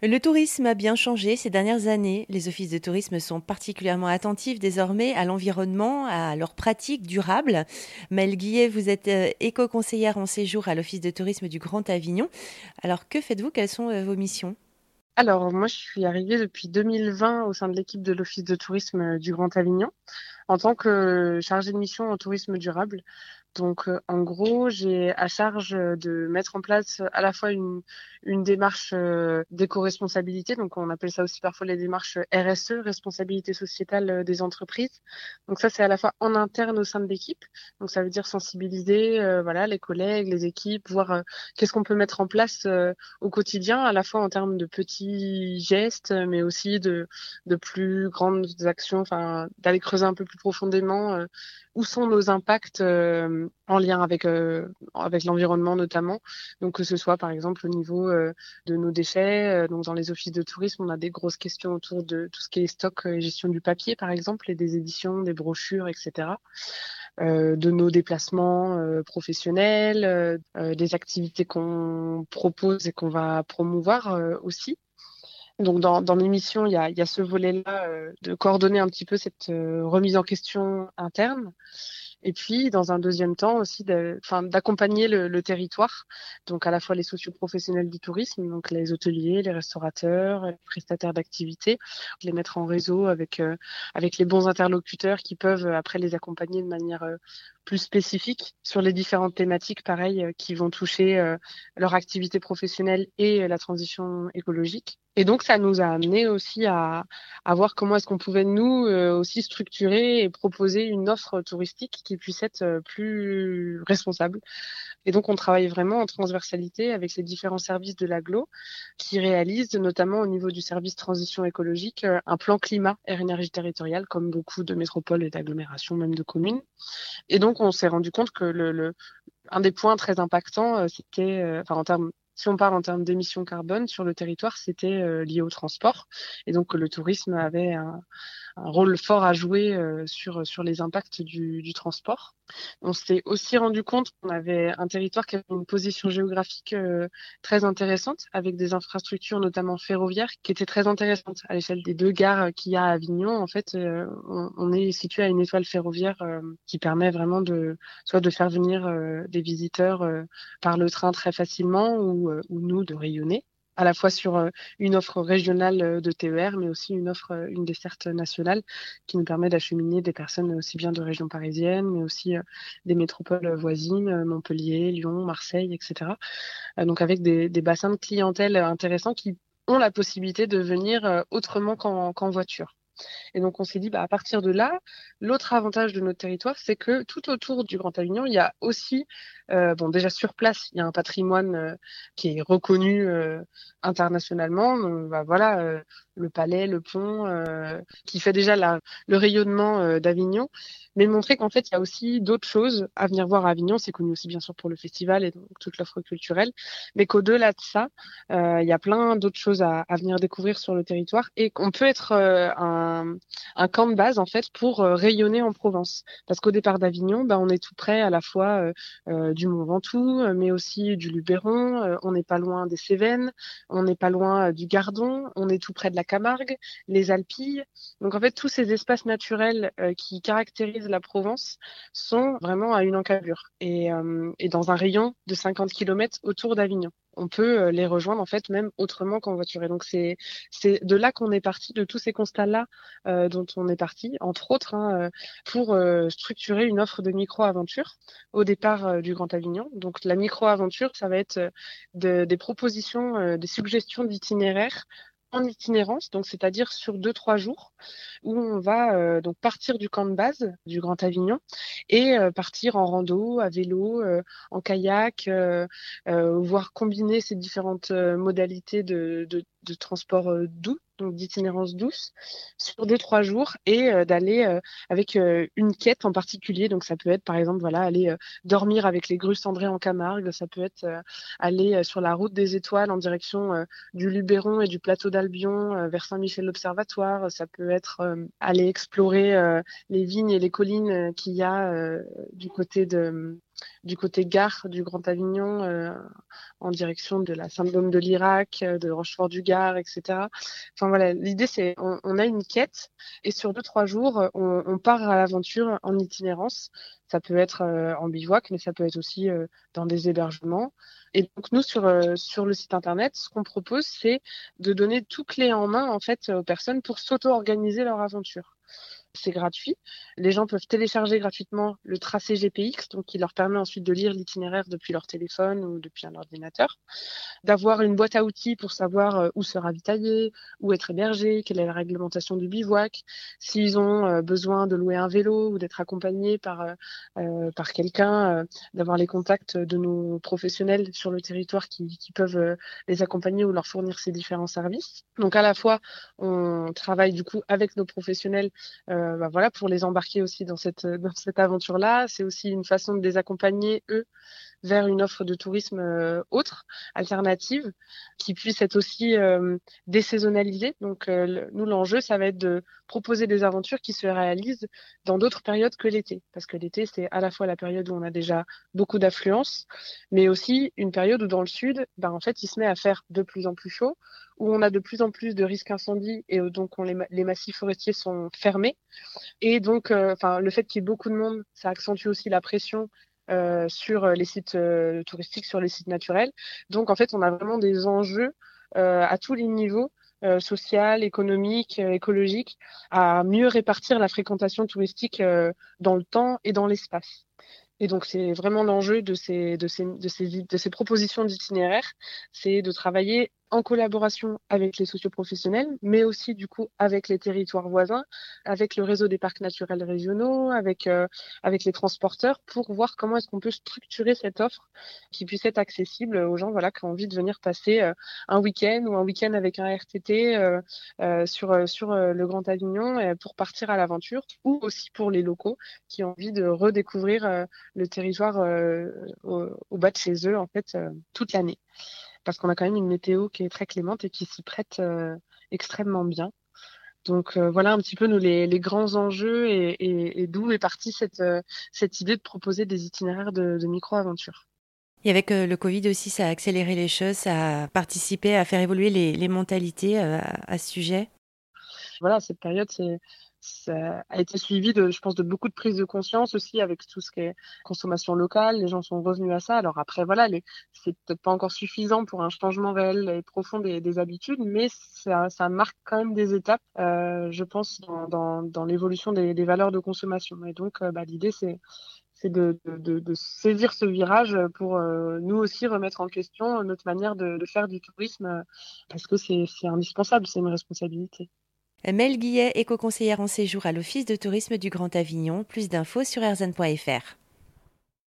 Le tourisme a bien changé ces dernières années. Les offices de tourisme sont particulièrement attentifs désormais à l'environnement, à leurs pratiques durables. Mel Guillet, vous êtes euh, éco-conseillère en séjour à l'office de tourisme du Grand Avignon. Alors que faites-vous? Quelles sont euh, vos missions? Alors, moi, je suis arrivée depuis 2020 au sein de l'équipe de l'Office de tourisme euh, du Grand Avignon en tant que chargée de mission en tourisme durable. Donc, euh, en gros, j'ai à charge de mettre en place à la fois une, une démarche euh, d'éco-responsabilité, donc on appelle ça aussi parfois les démarches RSE, responsabilité sociétale euh, des entreprises. Donc ça, c'est à la fois en interne au sein de l'équipe, donc ça veut dire sensibiliser, voilà, les collègues, les équipes, voir qu'est-ce qu'on peut mettre en place au quotidien, à la fois en termes de petits gestes, mais aussi de, de plus grandes actions, d'aller creuser un peu plus profondément où sont nos impacts euh, en lien avec euh, avec l'environnement notamment. Donc que ce soit par exemple au niveau euh, de nos déchets. donc dans les offices de tourisme, on a des grosses questions autour de tout ce qui est stock et gestion du papier par exemple, et des éditions, des brochures, etc. de nos déplacements professionnels, des activités qu'on propose et qu'on va promouvoir aussi. Donc dans, dans l'émission, il y a, y a, ce volet-là euh, de coordonner un petit peu cette euh, remise en question interne. Et puis, dans un deuxième temps aussi, d'accompagner le, territoire, donc à la fois les socioprofessionnels du tourisme, donc les hôteliers, les restaurateurs, les prestataires d'activités, les mettre en réseau avec euh, avec les bons interlocuteurs qui peuvent après les accompagner de manière plus spécifiques sur les différentes thématiques, pareil, euh, qui vont toucher euh, leur activité professionnelle et euh, la transition écologique. Et donc, ça nous a amené aussi à, à voir comment est-ce qu'on pouvait, nous, aussi structurer et proposer une offre touristique qui puisse être plus responsable. Et donc, on travaille vraiment en transversalité avec les différents services de l'aglo qui réalisent, notamment au niveau du service transition écologique, un plan climat, air, énergie territoriale, comme beaucoup de métropoles et d'agglomérations, même de communes. Et donc, on s'est rendu compte que le, un des points très impactants, euh, c'était, euh, enfin, en termes si on parle en termes d'émissions carbone sur le territoire, c'était euh, lié au transport. Et donc le tourisme avait un, un rôle fort à jouer euh, sur, sur les impacts du, du transport. On s'est aussi rendu compte qu'on avait un territoire qui avait une position géographique euh, très intéressante, avec des infrastructures notamment ferroviaires qui étaient très intéressantes. À l'échelle des deux gares qu'il y a à Avignon, en fait, on, on, est situé à une étoile ferroviaire qui permet vraiment de soit de faire venir des visiteurs par le train très facilement ou euh, ou nous de rayonner à la fois sur euh, une offre régionale euh, de TER, mais aussi une offre, une desserte nationale qui nous permet d'acheminer des personnes aussi bien de région parisienne, mais aussi des métropoles voisines, Montpellier, Lyon, Marseille, etc. Donc avec des, des bassins de clientèle intéressants qui ont la possibilité de venir autrement qu'en voiture. Et donc on s'est dit, bah, à partir de là, l'autre avantage de notre territoire, c'est que tout autour du Grand Avignon, il y a aussi, euh, bon déjà sur place, il y a un patrimoine euh, qui est reconnu euh, internationalement. Donc, bah, voilà, euh, le palais, le pont, euh, qui fait déjà la, le rayonnement d'Avignon, mais montrer qu'en fait il y a aussi d'autres choses à venir voir à Avignon. C'est connu aussi bien sûr pour le festival et donc toute l'offre culturelle, mais qu'au-delà de ça, il y a plein d'autres choses à, venir découvrir sur le territoire et qu'on peut être un un, camp de base en fait pour euh, rayonner en Provence. Parce qu'au départ d'Avignon, bah, on est tout près à la fois euh, euh, du Mont Ventoux, mais aussi du Luberon. on n'est pas loin des Cévennes, on n'est pas loin du Gardon, on est tout près de la Camargue, les Alpilles. Donc en fait, tous ces espaces naturels qui caractérisent la Provence sont vraiment à une encavure et, et dans un rayon de 50 km autour d'Avignon on peut euh, les rejoindre en fait même autrement qu'en voiture. Et donc c'est de là qu'on est parti, de tous ces constats-là euh, dont on est parti, entre autres, hein, euh, pour structurer une offre de micro-aventure au départ du Grand Avignon. Donc la micro-aventure, ça va être des propositions, des suggestions d'itinéraires en itinérance, donc c'est-à-dire sur deux trois jours, où on va euh, donc partir du camp de base du Grand Avignon et euh, partir en rando, à vélo, euh, en kayak, voire combiner ces différentes modalités de, de, de transport doux donc d'itinérance douce, sur deux trois jours et euh, d'aller euh, avec euh, une quête en particulier. Donc ça peut être par exemple voilà aller dormir avec les grues cendrées en Camargue, ça peut être aller sur la route des étoiles en direction du Luberon et du plateau d'Albion vers Saint-Michel l'Observatoire, ça peut être aller explorer les vignes et les collines qu'il y a du côté de du côté gare du Grand Avignon, en direction de la Saint-Baume de l'Irak, de Rochefort-du-Gard, etc. Enfin voilà, l'idée c'est on, a une quête et sur deux trois jours, on, part à l'aventure en itinérance. Ça peut être en bivouac, mais ça peut être aussi dans des hébergements. Et donc nous sur sur le site internet, ce qu'on propose, c'est de donner tout clé en main en fait aux personnes pour s'auto-organiser leur aventure c'est gratuit. Les gens peuvent télécharger gratuitement le tracé GPX, donc qui leur permet ensuite de lire l'itinéraire depuis leur téléphone ou depuis un ordinateur, d'avoir une boîte à outils pour savoir euh, où se ravitailler, où être hébergé, quelle est la réglementation du bivouac, s'ils ont euh, besoin de louer un vélo ou d'être accompagnés par, euh, par quelqu'un, d'avoir les contacts de nos professionnels sur le territoire qui, qui peuvent les accompagner ou leur fournir ces différents services. Donc à la fois, on travaille du coup avec nos professionnels euh, bah voilà, pour les embarquer aussi dans cette, dans cette aventure-là. C'est aussi une façon de les accompagner, eux, vers une offre de tourisme euh, autre, alternative, qui puisse être aussi euh, désaisonnalisée. Donc, euh, nous, l'enjeu, ça va être de proposer des aventures qui se réalisent dans d'autres périodes que l'été. Parce que l'été, c'est à la fois la période où on a déjà beaucoup d'affluence, mais aussi une période où dans le sud, ben, en fait, il se met à faire de plus en plus chaud, où on a de plus en plus de risques incendies et donc on les, massifs forestiers sont fermés. Et donc, enfin, le fait qu'il y ait beaucoup de monde, ça accentue aussi la pression euh, sur les sites euh, touristiques, sur les sites naturels. Donc en fait, on a vraiment des enjeux euh, à tous les niveaux social, économique, écologique, à mieux répartir la fréquentation touristique dans le temps et dans l'espace. Et donc, c'est vraiment l'enjeu de ces, de, ces, de, ces, de ces propositions d'itinéraire, c'est de travailler en collaboration avec les socioprofessionnels, mais aussi du coup avec les territoires voisins, avec le réseau des parcs naturels régionaux, avec euh, avec les transporteurs, pour voir comment est-ce qu'on peut structurer cette offre qui puisse être accessible aux gens voilà qui ont envie de venir passer euh, un week-end ou un week-end avec un RTT euh, sur le Grand Avignon pour partir à l'aventure, ou aussi pour les locaux qui ont envie de redécouvrir le territoire euh, au, bas de chez eux en fait toute l'année parce qu'on a quand même une météo qui est très clémente et qui s'y prête euh, extrêmement bien. Donc voilà un petit peu nous les, grands enjeux et, d'où est partie cette, cette idée de proposer des itinéraires de, micro-aventure. Et avec le Covid aussi, ça a accéléré les choses, ça a participé à faire évoluer les, mentalités à ce sujet? Voilà, cette période, c'est a été suivi de, je pense, de beaucoup de prises de conscience aussi avec tout ce qui est consommation locale. Les gens sont revenus à ça. Alors après, voilà, c'est peut-être pas encore suffisant pour un changement réel et profond des, habitudes, mais ça, marque quand même des étapes, euh, je pense, dans, l'évolution des, valeurs de consommation. Et donc, euh, bah, l'idée, c'est de, saisir ce virage pour euh, nous aussi remettre en question notre manière de faire du tourisme parce que c'est indispensable, c'est une responsabilité. Mel Guillet, éco-conseillère en séjour à l'Office de tourisme du Grand Avignon. Plus d'infos sur erzan.fr.